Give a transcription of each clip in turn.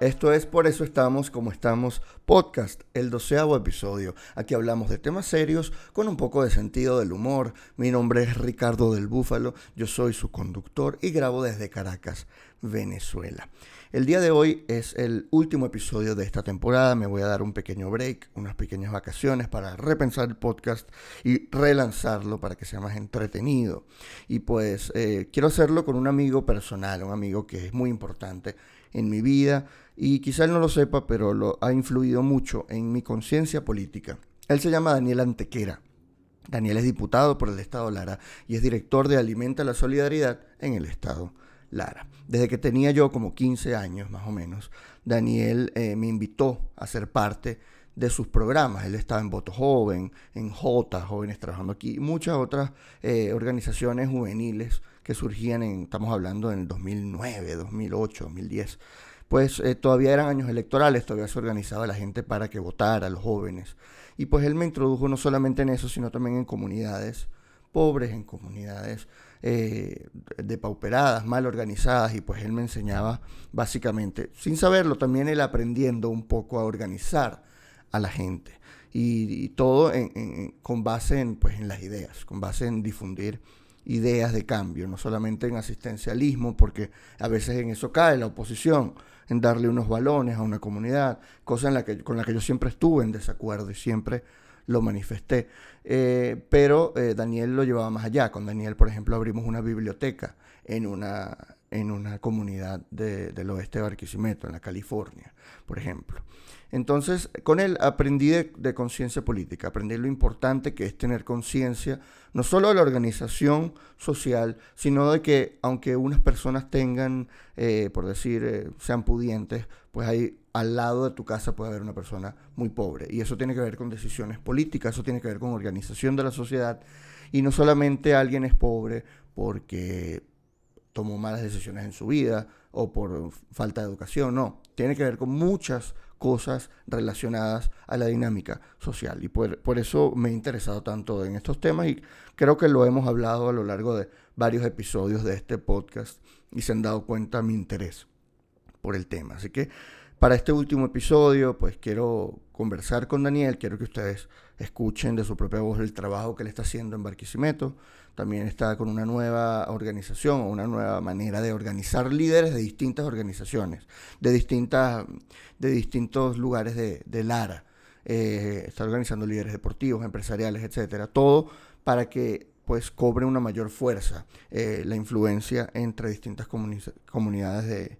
Esto es Por eso estamos como estamos podcast, el doceavo episodio. Aquí hablamos de temas serios con un poco de sentido del humor. Mi nombre es Ricardo del Búfalo, yo soy su conductor y grabo desde Caracas, Venezuela. El día de hoy es el último episodio de esta temporada. Me voy a dar un pequeño break, unas pequeñas vacaciones para repensar el podcast y relanzarlo para que sea más entretenido. Y pues eh, quiero hacerlo con un amigo personal, un amigo que es muy importante en mi vida y quizá él no lo sepa, pero lo ha influido mucho en mi conciencia política. Él se llama Daniel Antequera. Daniel es diputado por el Estado Lara y es director de Alimenta la Solidaridad en el Estado Lara. Desde que tenía yo como 15 años más o menos, Daniel eh, me invitó a ser parte de sus programas. Él estaba en Voto Joven, en J, Jóvenes Trabajando Aquí, y muchas otras eh, organizaciones juveniles que surgían en, estamos hablando en el 2009, 2008, 2010, pues eh, todavía eran años electorales, todavía se organizaba la gente para que votara, los jóvenes. Y pues él me introdujo no solamente en eso, sino también en comunidades pobres, en comunidades eh, depauperadas, mal organizadas, y pues él me enseñaba básicamente, sin saberlo, también él aprendiendo un poco a organizar a la gente. Y, todo con base en, pues, en las ideas, con base en difundir ideas de cambio, no solamente en asistencialismo, porque a veces en eso cae la oposición, en darle unos balones a una comunidad, cosa en la que, con la que yo siempre estuve en desacuerdo y siempre lo manifesté. Eh, pero eh, Daniel lo llevaba más allá. Con Daniel, por ejemplo, abrimos una biblioteca en una, en una comunidad del oeste de Barquisimeto, en la California, por ejemplo. Entonces, con él aprendí de, conciencia política, aprendí lo importante que es tener conciencia, no solo de la organización social, sino de que aunque unas personas tengan, eh, por decir, eh, sean pudientes, pues ahí al lado de tu casa puede haber una persona muy pobre. Y eso tiene que ver con decisiones políticas, eso tiene que ver con organización de la sociedad. Y no solamente alguien es pobre porque tomó malas decisiones en su vida o por falta de educación, no, tiene que ver con muchas cosas relacionadas a la dinámica social. Y por, eso me he interesado tanto en estos temas y creo que lo hemos hablado a lo largo de varios episodios de este podcast y se han dado cuenta mi interés por el tema. Así que para este último episodio, pues quiero conversar con Daniel, quiero que ustedes escuchen de su propia voz el trabajo que él está haciendo en Barquisimeto. También está con una nueva organización o una nueva manera de organizar líderes de distintas organizaciones, de, distintas, de distintos lugares de, Lara. Eh, está organizando líderes deportivos, empresariales, etcétera. Todo para que pues cobre una mayor fuerza eh, la influencia entre distintas comunidades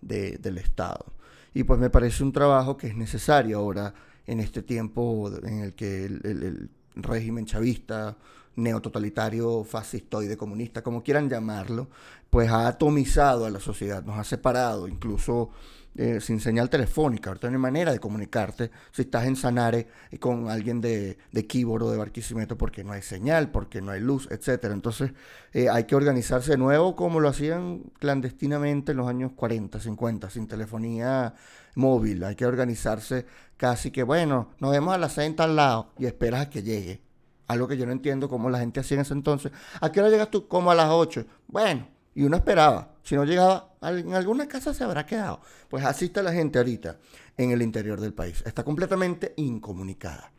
del Estado. Y pues me parece un trabajo que es necesario ahora en este tiempo en el que el, régimen chavista, neototalitario, fascistoide, comunista, como quieran llamarlo, pues ha atomizado a la sociedad, nos ha separado, incluso eh, sin señal telefónica. Ahorita no hay manera de comunicarte si estás en Sanare con alguien de, de Quíboro, de Barquisimeto, porque no hay señal, porque no hay luz, etcétera. Entonces eh, hay que organizarse de nuevo como lo hacían clandestinamente en los años 40, 50, sin telefonía móvil. Hay que organizarse casi que, bueno, nos vemos a las 6 en tal lado y esperas a que llegue. Algo que yo no entiendo cómo la gente hacía en ese entonces. ¿A qué hora llegas tú? Como a las 8. Bueno, y uno esperaba. Si no llegaba, en alguna casa se habrá quedado. Pues así está la gente ahorita en el interior del país. Está completamente incomunicada.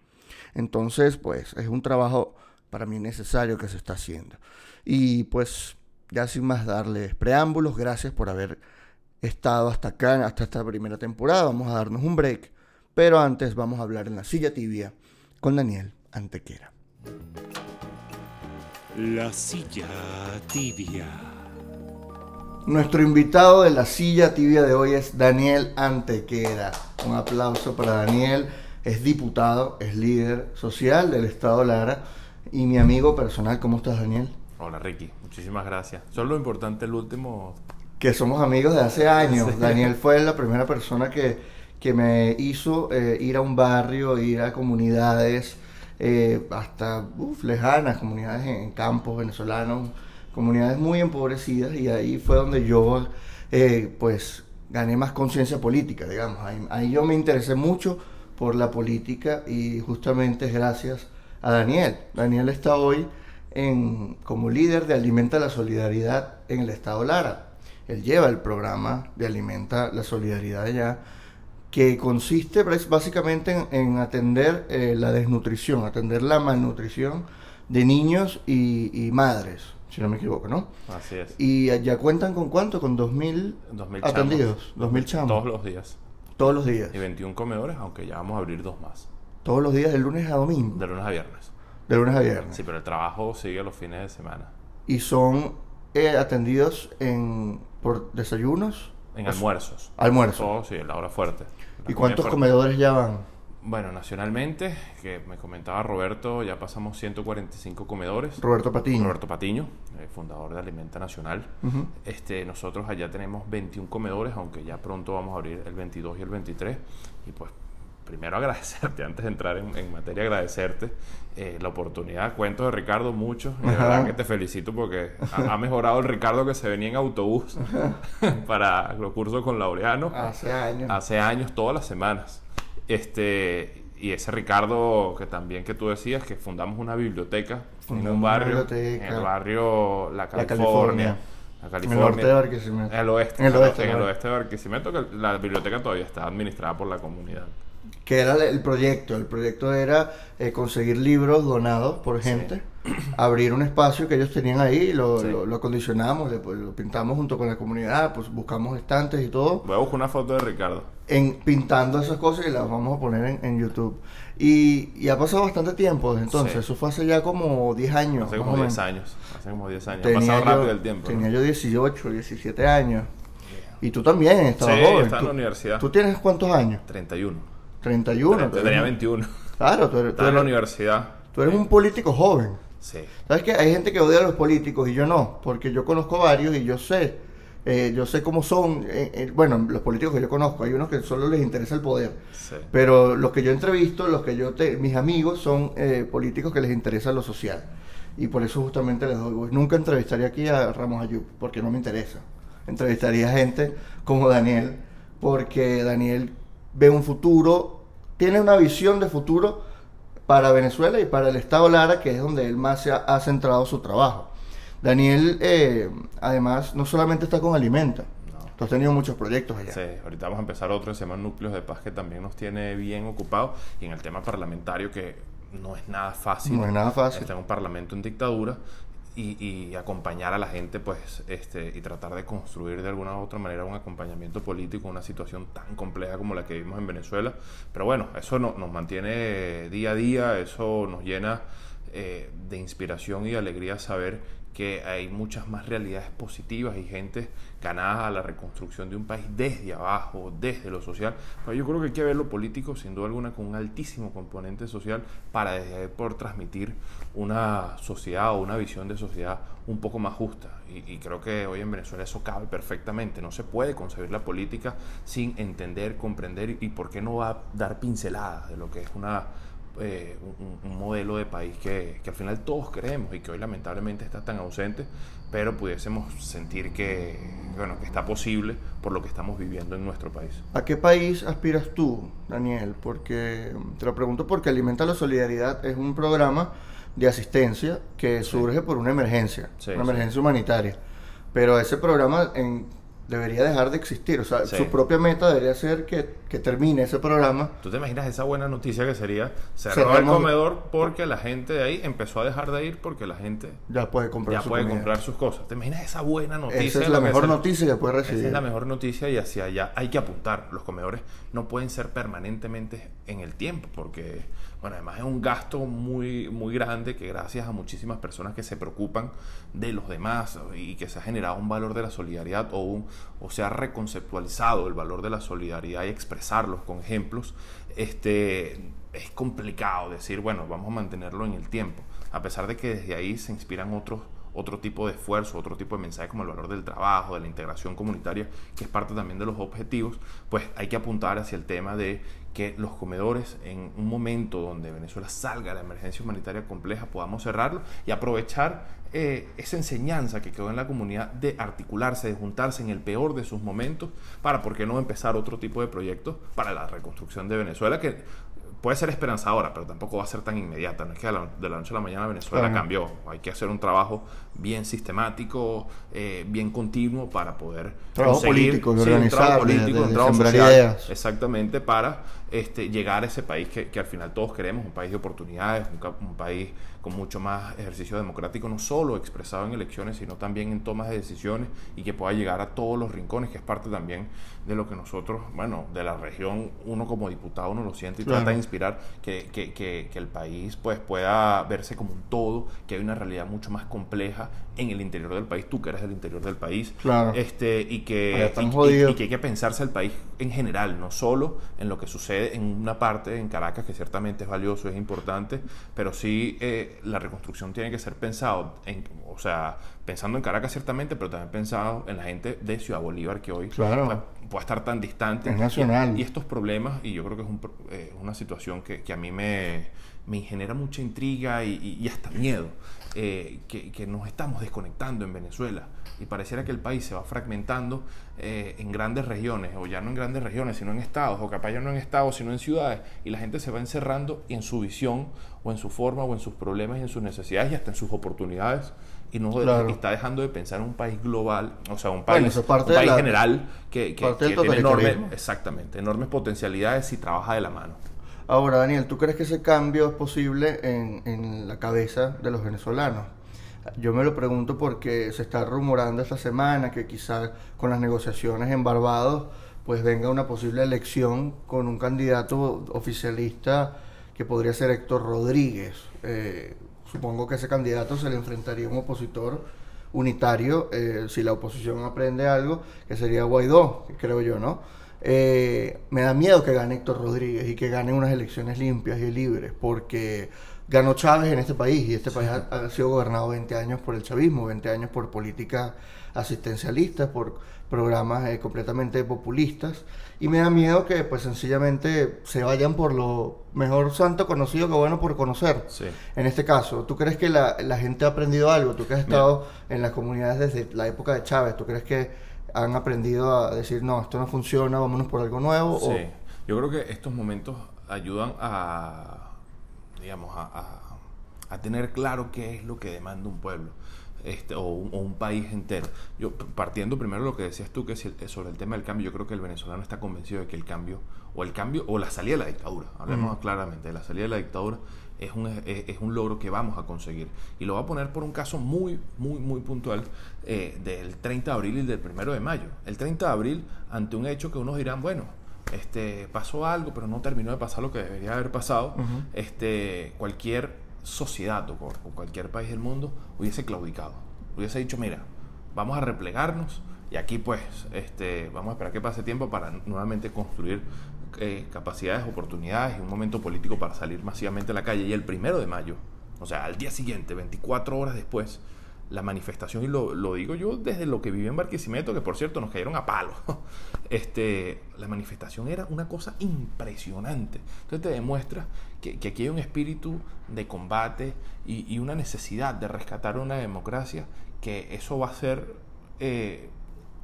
Entonces, pues es un trabajo para mí necesario que se está haciendo. Y pues ya sin más darles preámbulos, gracias por haber estado hasta acá, hasta esta primera temporada. Vamos a darnos un break. Pero antes vamos a hablar en la silla tibia con Daniel Antequera. La silla tibia. Nuestro invitado de la silla tibia de hoy es Daniel Antequera. Un aplauso para Daniel. Es diputado, es líder social del Estado Lara y mi amigo personal. ¿Cómo estás, Daniel? Hola, Ricky. Muchísimas gracias. Solo lo importante el último. Que somos amigos de hace años. Daniel fue la primera persona que, que me hizo eh, ir a un barrio, ir a comunidades eh, hasta lejanas, comunidades en campos venezolanos comunidades muy empobrecidas y ahí fue donde yo eh, pues gané más conciencia política, digamos. Ahí, yo me interesé mucho por la política y justamente gracias a Daniel. Daniel está hoy en, como líder de Alimenta la Solidaridad en el Estado Lara. él lleva el programa de Alimenta la Solidaridad allá, que consiste básicamente en, en atender eh, la desnutrición, atender la malnutrición de niños y, y madres, si no me equivoco, ¿no? Así es. Y ya cuentan con cuánto, con 2.000 2.000 atendidos, 2.000 chamos, Todos los días. todos los días, Y 21 comedores, aunque ya vamos a abrir dos más. todos los días de lunes a domingo, De lunes a viernes. de lunes a viernes. Sí, pero el trabajo sigue los fines de semana. Y son eh, atendidos en, por desayunos, En almuerzos. almuerzos. Todo, sí, la hora fuerte. La ¿Y cuántos fuerte. comedores ya van? Bueno, nacionalmente, que me comentaba Roberto, ya pasamos 145 comedores. Roberto Patiño. Roberto Patiño, eh, fundador de Alimenta Nacional. Este, nosotros allá tenemos 21 comedores, aunque ya pronto vamos a abrir el 22 y el 23. Y pues, primero agradecerte, antes de entrar en, en materia, agradecerte eh, la oportunidad. Cuento de Ricardo mucho, de verdad que te felicito porque ha, ha mejorado el Ricardo que se venía en autobús para los cursos con Laureano Hace años. hace años, todas las semanas. Este, y ese Ricardo que también que tú decías que fundamos una biblioteca en Fundamos un una barrio, en el barrio La La California. La En el norte de Barquisimeto. En el oeste. En el oeste, en el ¿no? oeste de Barquisimeto, que la biblioteca todavía está administrada por la comunidad. Que era el proyecto. El proyecto era eh, conseguir libros donados por gente, abrir un espacio que ellos tenían ahí, lo, Sí. lo, lo acondicionamos, le- pues, lo pintamos junto con la comunidad, pues buscamos estantes y todo. Voy a buscar una foto de Ricardo. en pintando esas cosas y las vamos a poner en, en YouTube. Y, y ha pasado bastante tiempo desde entonces, Sí. eso fue hace ya como 10 años. Hace como o 10 menos. años. Hace como 10 años. Tenía ha pasado yo- rápido el tiempo. ¿no? Tenía yo 18, 17 años. Y tú también estabas Sí, joven. estaba en ¿Tú, la universidad. ¿Tú tienes cuántos años? 31. 31. tú Tenía eres- 21. Claro, tú eres, tú en la universidad. tú eres un político joven. Sí. ¿Sabes qué? Hay gente que odia a los políticos y yo no, porque yo conozco varios y yo sé, eh, yo sé cómo son, eh, eh, bueno, los políticos que yo conozco, hay unos que solo les interesa el poder, Sí. pero los que yo entrevisto, los que yo, te- mis amigos son políticos que les interesa lo social y por eso justamente les doy voz. Nunca entrevistaría aquí a Ramos Ayub, porque no me interesa. Entrevistaría a gente como Daniel, porque Daniel ve un futuro, tiene una visión de futuro para Venezuela y para el Estado Lara, que es donde él más se ha, ha centrado su trabajo. Daniel, eh, además, no solamente está con Alimenta, tú has tenido muchos proyectos allá. Sí, ahorita vamos a empezar otro que se llama Núcleos de Paz que también nos tiene bien ocupados y en el tema parlamentario que no es nada fácil. No es nada fácil. Está en un parlamento en dictadura y, acompañar a la gente pues este y tratar de construir de alguna u otra manera un acompañamiento político en una situación tan compleja como la que vivimos en Venezuela. Pero bueno, eso no- nos mantiene día a día, eso nos llena eh, de inspiración y alegría saber que hay muchas más realidades positivas y gente ganada a la reconstrucción de un país desde abajo, desde lo social. Yo creo que hay que ver lo político, sin duda alguna, con un altísimo componente social para desde poder transmitir una sociedad o una visión de sociedad un poco más justa. Y, creo que hoy en Venezuela eso cabe perfectamente. No se puede concebir la política sin entender, comprender y por qué no va a dar pinceladas de lo que es una eh, un, un modelo de país que, que al final todos queremos y que hoy lamentablemente está tan ausente, pero pudiésemos sentir que, bueno, que está posible por lo que estamos viviendo en nuestro país. ¿A qué país aspiras tú, Daniel? Porque te lo pregunto porque Alimenta la Solidaridad es un programa de asistencia que surge por una emergencia, Sí, una sí. emergencia humanitaria. Pero ese programa en- debería dejar de existir. O sea, Sí. su propia meta debería ser que, que termine ese programa. ¿Tú te imaginas esa buena noticia que sería cerrar el Cerramos- comedor porque la gente de ahí empezó a dejar de ir porque la gente Ya puede comprar ya su puede comida. comprar sus cosas? ¿Te imaginas esa buena noticia? Esa es la que mejor noticia que puede Esa recibir. es la mejor noticia y hacia allá hay que apuntar. Los comedores no pueden ser permanentemente en el tiempo porque, bueno, además es un gasto muy, muy grande que gracias a muchísimas personas que se preocupan de los demás y que se ha generado un valor de la solidaridad o, un- o se ha reconceptualizado el valor de la solidaridad y expresarlos con ejemplos, este, es complicado decir, bueno, vamos a mantenerlo en el tiempo, a pesar de que desde ahí se inspiran otros otro tipo de esfuerzo, otro tipo de mensaje como el valor del trabajo, de la integración comunitaria, que es parte también de los objetivos, pues hay que apuntar hacia el tema de que los comedores en un momento donde Venezuela salga de la emergencia humanitaria compleja podamos cerrarlo y aprovechar eh, esa enseñanza que quedó en la comunidad de articularse, de juntarse en el peor de sus momentos para, ¿por qué no empezar otro tipo de proyectos para la reconstrucción de Venezuela que puede ser esperanzadora, pero tampoco va a ser tan inmediata. No es que de la, de la noche a la mañana Venezuela cambió. Hay que hacer un trabajo bien sistemático, eh, bien continuo para poder Trabajo político, de sí, un trabajo de- político, de- un de trabajo sembrar social, ideas. exactamente para este, llegar a ese país que, que al final todos queremos, un país de oportunidades, un, un país con mucho más ejercicio democrático, no solo expresado en elecciones, sino también en tomas de decisiones y que pueda llegar a todos los rincones, que es parte también de lo que nosotros, bueno, de la región, uno como diputado, uno lo siente y Claro. trata de inspirar que, que- que- que el país pues pueda verse como un todo, que hay una realidad mucho más compleja en el interior del país, tú que eres del interior del país, Claro. este, y que, y- y- y que hay que pensarse el país en general, no solo en lo que sucede en una parte en Caracas, que ciertamente es valioso, es importante, pero sí eh, la reconstrucción tiene que ser pensado, en, o sea, pensando en Caracas ciertamente, pero también pensado en la gente de Ciudad Bolívar que hoy Claro. Puede estar tan distante. Es nacional. Y, y estos problemas, y yo creo que es un eh, una situación que, que a mí me, me genera mucha intriga y, y- y hasta miedo, eh, que, que nos estamos desconectando en Venezuela. Y pareciera que el país se va fragmentando eh, en grandes regiones, o ya no en grandes regiones, sino en estados, o capaz ya no en estados, sino en ciudades, y la gente se va encerrando en su visión, o en su forma, o en sus problemas, y en sus necesidades, y hasta en sus oportunidades, y no Claro. está dejando de pensar en un país global, o sea, un país, parte un país la- general que, que- tiene enormes, exactamente, enormes potencialidades si trabaja de la mano. Ahora, Daniel, ¿tú crees que ese cambio es posible en, en la cabeza de los venezolanos? Yo me lo pregunto porque se está rumorando esta semana que quizás con las negociaciones en Barbados pues venga una posible elección con un candidato oficialista que podría ser Héctor Rodríguez. Eh, supongo que ese candidato se le enfrentaría a un opositor unitario eh, si la oposición aprende algo, que sería Guaidó, creo yo, ¿no? Eh, me da miedo que gane Héctor Rodríguez y que gane unas elecciones limpias y libres, porque ganó Chávez en este país y este país ha, ha sido gobernado 20 años por el chavismo, 20 años por políticas asistencialistas, por programas eh, completamente populistas, y me da miedo que pues sencillamente se vayan por lo mejor santo conocido que bueno por conocer. Sí. En este caso, ¿tú crees que la, la gente ha aprendido algo? Tú que has estado en las comunidades desde la época de Chávez, ¿tú crees que han aprendido a decir, no, esto no funciona, vámonos por algo nuevo? o- Sí, yo creo que estos momentos ayudan a, digamos, a, a- a tener claro qué es lo que demanda un pueblo. Este, o, un, o un país entero. Yo, partiendo primero de lo que decías tú, que es el- es sobre el tema del cambio, yo creo que el venezolano está convencido de que el cambio, o el cambio, o la salida de la dictadura, hablemos claramente, la salida de la dictadura es un, es, es un logro que vamos a conseguir. Y lo voy a poner por un caso muy, muy, muy puntual eh, del 30 de abril y del 1 de mayo. El 30 de abril, ante un hecho que unos dirán, bueno, este, pasó algo, pero no terminó de pasar lo que debería haber pasado, este, cualquier sociedad o, cu- o cualquier país del mundo hubiese claudicado. Hubiese dicho, mira, vamos a replegarnos y aquí pues este, vamos a esperar que pase tiempo para nuevamente construir eh, capacidades, oportunidades y un momento político para salir masivamente a la calle. Y el primero de mayo, o sea, al día siguiente, 24 horas después, la manifestación, y lo, lo digo yo desde lo que viví en Barquisimeto, que por cierto nos cayeron a palo, este, la manifestación era una cosa impresionante. Entonces te demuestra que, que aquí hay un espíritu de combate y, y una necesidad de rescatar una democracia, que eso va a ser eh,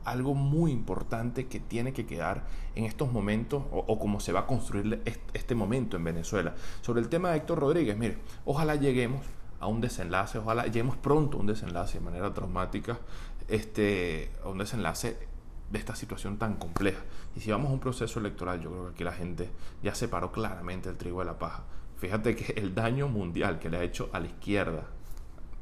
algo muy importante que tiene que quedar en estos momentos o, o cómo se va a construir est- este momento en Venezuela. Sobre el tema de Héctor Rodríguez, mire, ojalá lleguemos a un desenlace, ojalá lleguemos pronto a un desenlace de manera traumática, este, a un desenlace de esta situación tan compleja. Y si vamos a un proceso electoral, yo creo que aquí la gente ya separó claramente el trigo de la paja. Fíjate que el daño mundial que le ha hecho a la izquierda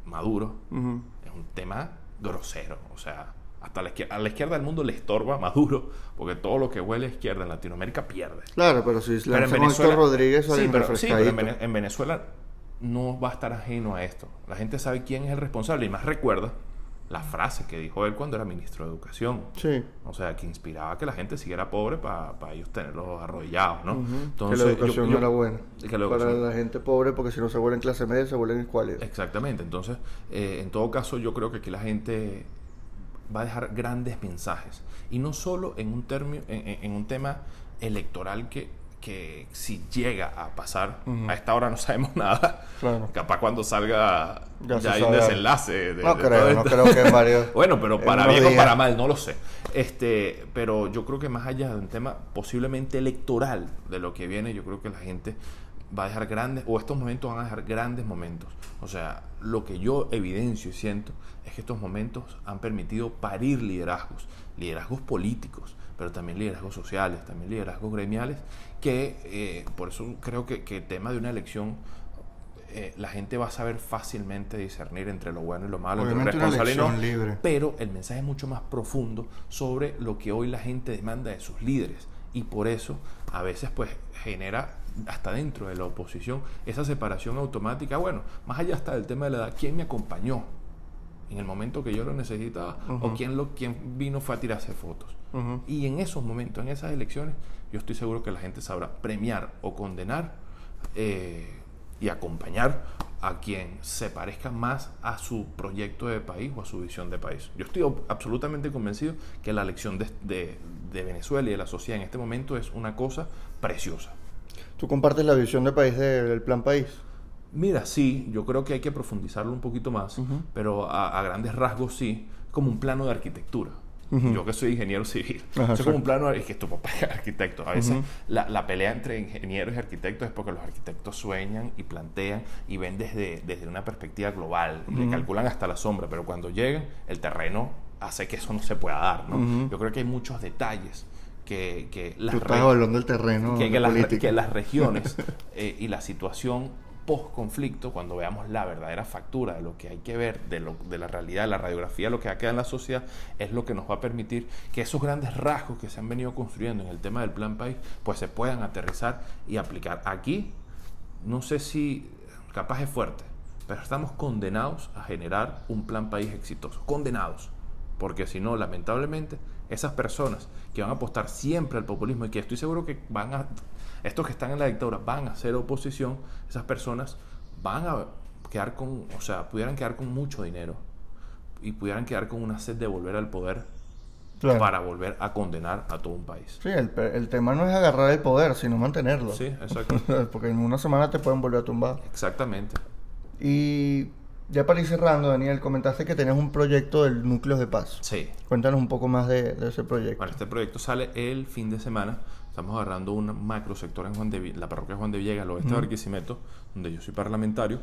Maduro es un tema grosero. O sea, hasta la izquierda, a la izquierda del mundo le estorba Maduro, porque todo lo que huele a izquierda en Latinoamérica pierde. Claro, pero si Pero en Venezuela, Rodríguez sí, pero, sí, pero en Venezuela no va a estar ajeno a esto. La gente sabe quién es el responsable y más recuerda la frase que dijo él cuando era ministro de Educación. Sí. O sea, que inspiraba a que la gente siguiera pobre para ellos tenerlos arrodillados, ¿no? que la educación yo- no era buena. que la Para la gente pobre, porque si no se vuelven clase media, se vuelven escuálidos. Exactamente, entonces, eh, en todo caso, yo creo que aquí la gente va a dejar grandes mensajes. Y no solo en un, término, en, en- en un tema electoral que, que si llega a pasar, a esta hora no sabemos nada. Claro. Capaz cuando salga Ya hay un desenlace. de- No de creo, no creo que varios- bueno, pero para bien o para mal, no lo sé. Este, pero yo creo que más allá de un tema posiblemente electoral de lo que viene, yo creo que la gente va a dejar grandes, o estos momentos van a dejar grandes momentos. O sea, lo que yo evidencio y siento es que estos momentos han permitido parir liderazgos, liderazgos políticos, pero también liderazgos sociales, también liderazgos gremiales, que eh, por eso creo que, que el tema de una elección eh, la gente va a saber fácilmente discernir entre lo bueno y lo malo, entre Obviamente una responsable y no. elección libre. Pero el mensaje es mucho más profundo sobre lo que hoy la gente demanda de sus líderes. Y por eso a veces pues genera hasta dentro de la oposición esa separación automática. Bueno, más allá hasta del tema de la edad, ¿quién me acompañó en el momento que yo lo necesitaba? ¿O quién, lo, quién vino fue a tirarse fotos? Y en esos momentos, en esas elecciones, yo estoy seguro que la gente sabrá premiar o condenar eh, y acompañar a quien se parezca más a su proyecto de país o a su visión de país. Yo estoy absolutamente convencido que la elección de, de- de Venezuela y de la sociedad en este momento es una cosa preciosa. ¿Tú compartes la visión de país de- del plan país? Mira, sí, yo creo que hay que profundizarlo un poquito más, pero a, a grandes rasgos sí, como un plano de arquitectura. Yo que soy ingeniero civil, Ajá, es sí. como un plano, es que tu papá es arquitecto. A veces la, la pelea entre ingenieros y arquitectos es porque los arquitectos sueñan y plantean y ven desde, desde una perspectiva global, y le calculan hasta la sombra, pero cuando llegan, el terreno hace que eso no se pueda dar. ¿no? Yo creo que hay muchos detalles que, que las Tú estás re- hablando del terreno que, que que las regiones eh, y la situación post conflicto, cuando veamos la verdadera factura de lo que hay que ver, de, lo, de la realidad, de la radiografía, lo que queda en la sociedad, es lo que nos va a permitir que esos grandes rasgos que se han venido construyendo en el tema del plan país, pues se puedan aterrizar y aplicar. Aquí, no sé si capaz es fuerte, pero estamos condenados a generar un plan país exitoso. Condenados. Porque si no, lamentablemente, esas personas que van a apostar siempre al populismo y que estoy seguro que van a, estos que están en la dictadura van a hacer oposición, esas personas van a quedar con, o sea, pudieran quedar con mucho dinero y pudieran quedar con una sed de volver al poder Claro. para volver a condenar a todo un país. Sí, el, tema no es agarrar el poder, sino mantenerlo. Sí, exacto. Porque en una semana te pueden volver a tumbar. Exactamente. Y ya para ir cerrando, Daniel, comentaste que tenías un proyecto del Núcleos de Paz. Sí. Cuéntanos un poco más de, de ese proyecto. Bueno, este proyecto sale el fin de semana. Estamos agarrando un macro sector en Juan de la parroquia Juan de Villegas, al oeste de Ujú. Barquisimeto, donde yo soy parlamentario.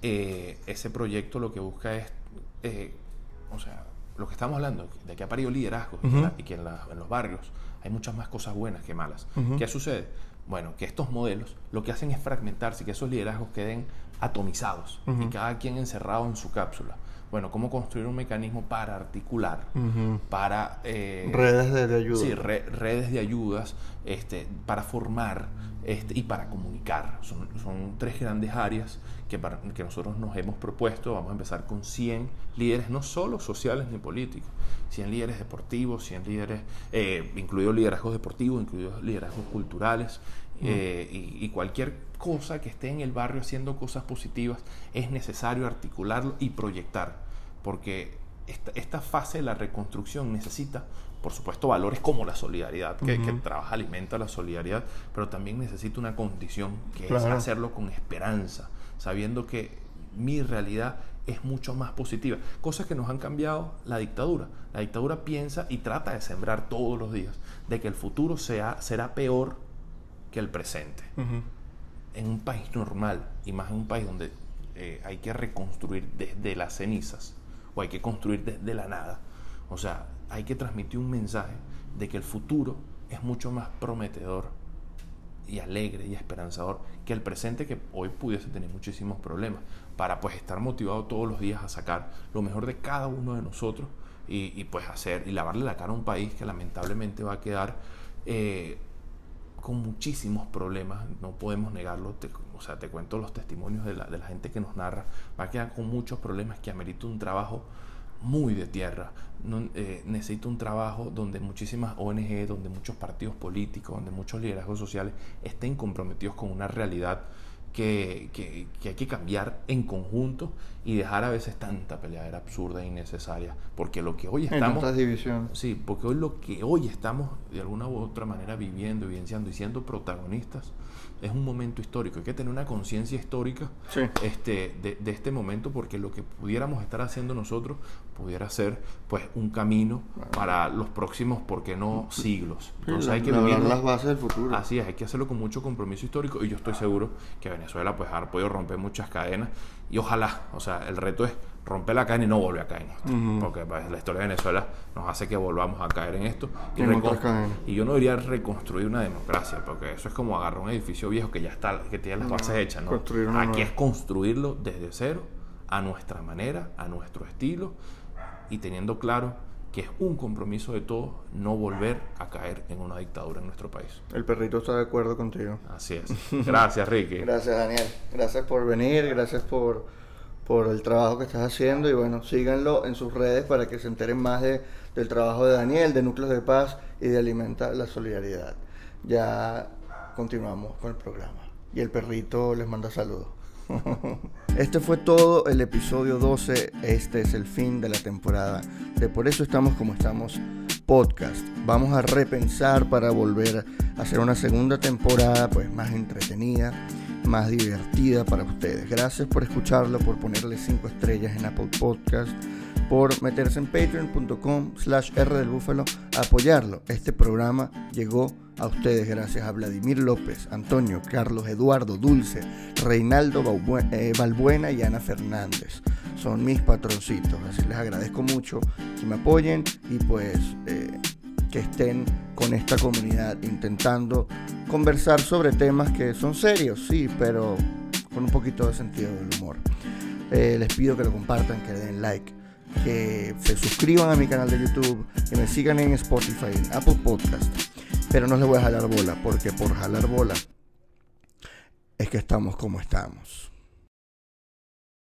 Eh, ese proyecto lo que busca es, eh, o sea, lo que estamos hablando, de que ha parido liderazgo y que Ujú. la- y que en, la- en los barrios hay muchas más cosas buenas que malas. Ujú. ¿Qué sucede? Bueno, que estos modelos lo que hacen es fragmentarse y que esos liderazgos queden atomizados Ujú. y cada quien encerrado en su cápsula. Bueno, ¿cómo construir un mecanismo para articular, para... eh, Redes de, de ayuda. Sí, re- redes de ayudas este, para formar este, y para comunicar. Son, son tres grandes áreas que, para- que nosotros nos hemos propuesto. Vamos a empezar con 100 líderes, no solo sociales ni políticos, 100 líderes deportivos, 100 líderes, eh, incluidos liderazgos deportivos, incluidos liderazgos culturales. eh, y, y cualquier cosa que esté en el barrio haciendo cosas positivas, es necesario articularlo y proyectar, porque esta, esta fase de la reconstrucción necesita, por supuesto, valores como la solidaridad, que, que Ujú. trabaja, alimenta la solidaridad, pero también necesita una condición que es Claro. hacerlo con esperanza, sabiendo que mi realidad es mucho más positiva. Cosas que nos han cambiado la dictadura. La dictadura piensa y trata de sembrar todos los días de que el futuro sea, será peor que el presente Ujú. En un país normal y más en un país donde eh, hay que reconstruir desde las cenizas o hay que construir desde la nada. O sea, hay que transmitir un mensaje de que el futuro es mucho más prometedor y alegre y esperanzador que el presente que hoy pudiese tener muchísimos problemas para pues estar motivado todos los días a sacar lo mejor de cada uno de nosotros y, pues hacer y lavarle la cara a un país que lamentablemente va a quedar eh, con muchísimos problemas, no podemos negarlo, te- o sea, te cuento los testimonios de la, de la gente que nos narra, va a quedar con muchos problemas que amerita un trabajo muy de tierra, no, eh, necesita un trabajo donde muchísimas ONG, donde muchos partidos políticos, donde muchos liderazgos sociales estén comprometidos con una realidad que, que, que hay que cambiar en conjunto y dejar a veces tanta peleadera absurda e innecesaria. Porque lo que hoy En estamos... tantas divisiones. Sí, porque hoy lo que hoy estamos de alguna u otra manera viviendo, vivenciando y siendo protagonistas es un momento histórico. Hay que tener una conciencia histórica Sí. este, de, de este momento porque lo que pudiéramos estar haciendo nosotros pudiera ser pues un camino para los próximos, ¿por qué no? siglos. Entonces hay que vivir las bases del futuro. Así es, hay que hacerlo con mucho compromiso histórico y yo estoy seguro que Venezuela pues ha podido romper muchas cadenas y ojalá, o sea, el reto es romper la cadena y no volver a caer en esto, porque pues, la historia de Venezuela nos hace que volvamos a caer en esto y, y yo no diría reconstruir una democracia, porque eso es como agarrar un edificio viejo que ya está, que tiene las bases hechas, ¿no? Aquí es construirlo desde cero, a nuestra manera, a nuestro estilo y teniendo claro que es un compromiso de todos no volver a caer en una dictadura en nuestro país. El perrito está de acuerdo contigo. Así es. Gracias, Ricky. Gracias, Daniel. Gracias por venir, gracias por, por el trabajo que estás haciendo y bueno, síganlo en sus redes para que se enteren más de, del trabajo de Daniel, de Núcleos de Paz y de Alimenta la Solidaridad. Ya continuamos con el programa y el perrito les manda saludos. Este fue todo el episodio 12. Este es el fin de la temporada de Por eso estamos como estamos podcast. Vamos a repensar para volver a hacer una segunda temporada pues más entretenida, más divertida para ustedes. Gracias por escucharlo, por ponerle 5 estrellas en Apple Podcast, por meterse en patreon.com slash R del Búfalo apoyarlo. Este programa llegó a ustedes gracias a Vladimir López, Antonio, Carlos, Eduardo, Dulce, Reinaldo eh, Balbuena y Ana Fernández. Son mis patroncitos, así les agradezco mucho que me apoyen y pues eh, que estén con esta comunidad intentando conversar sobre temas que son serios, sí, pero con un poquito de sentido del humor. Eh, les pido que lo compartan, que le den like, que se suscriban a mi canal de YouTube, que me sigan en Spotify, en Apple Podcast. Pero no les voy a jalar bola, porque por jalar bola es que estamos como estamos.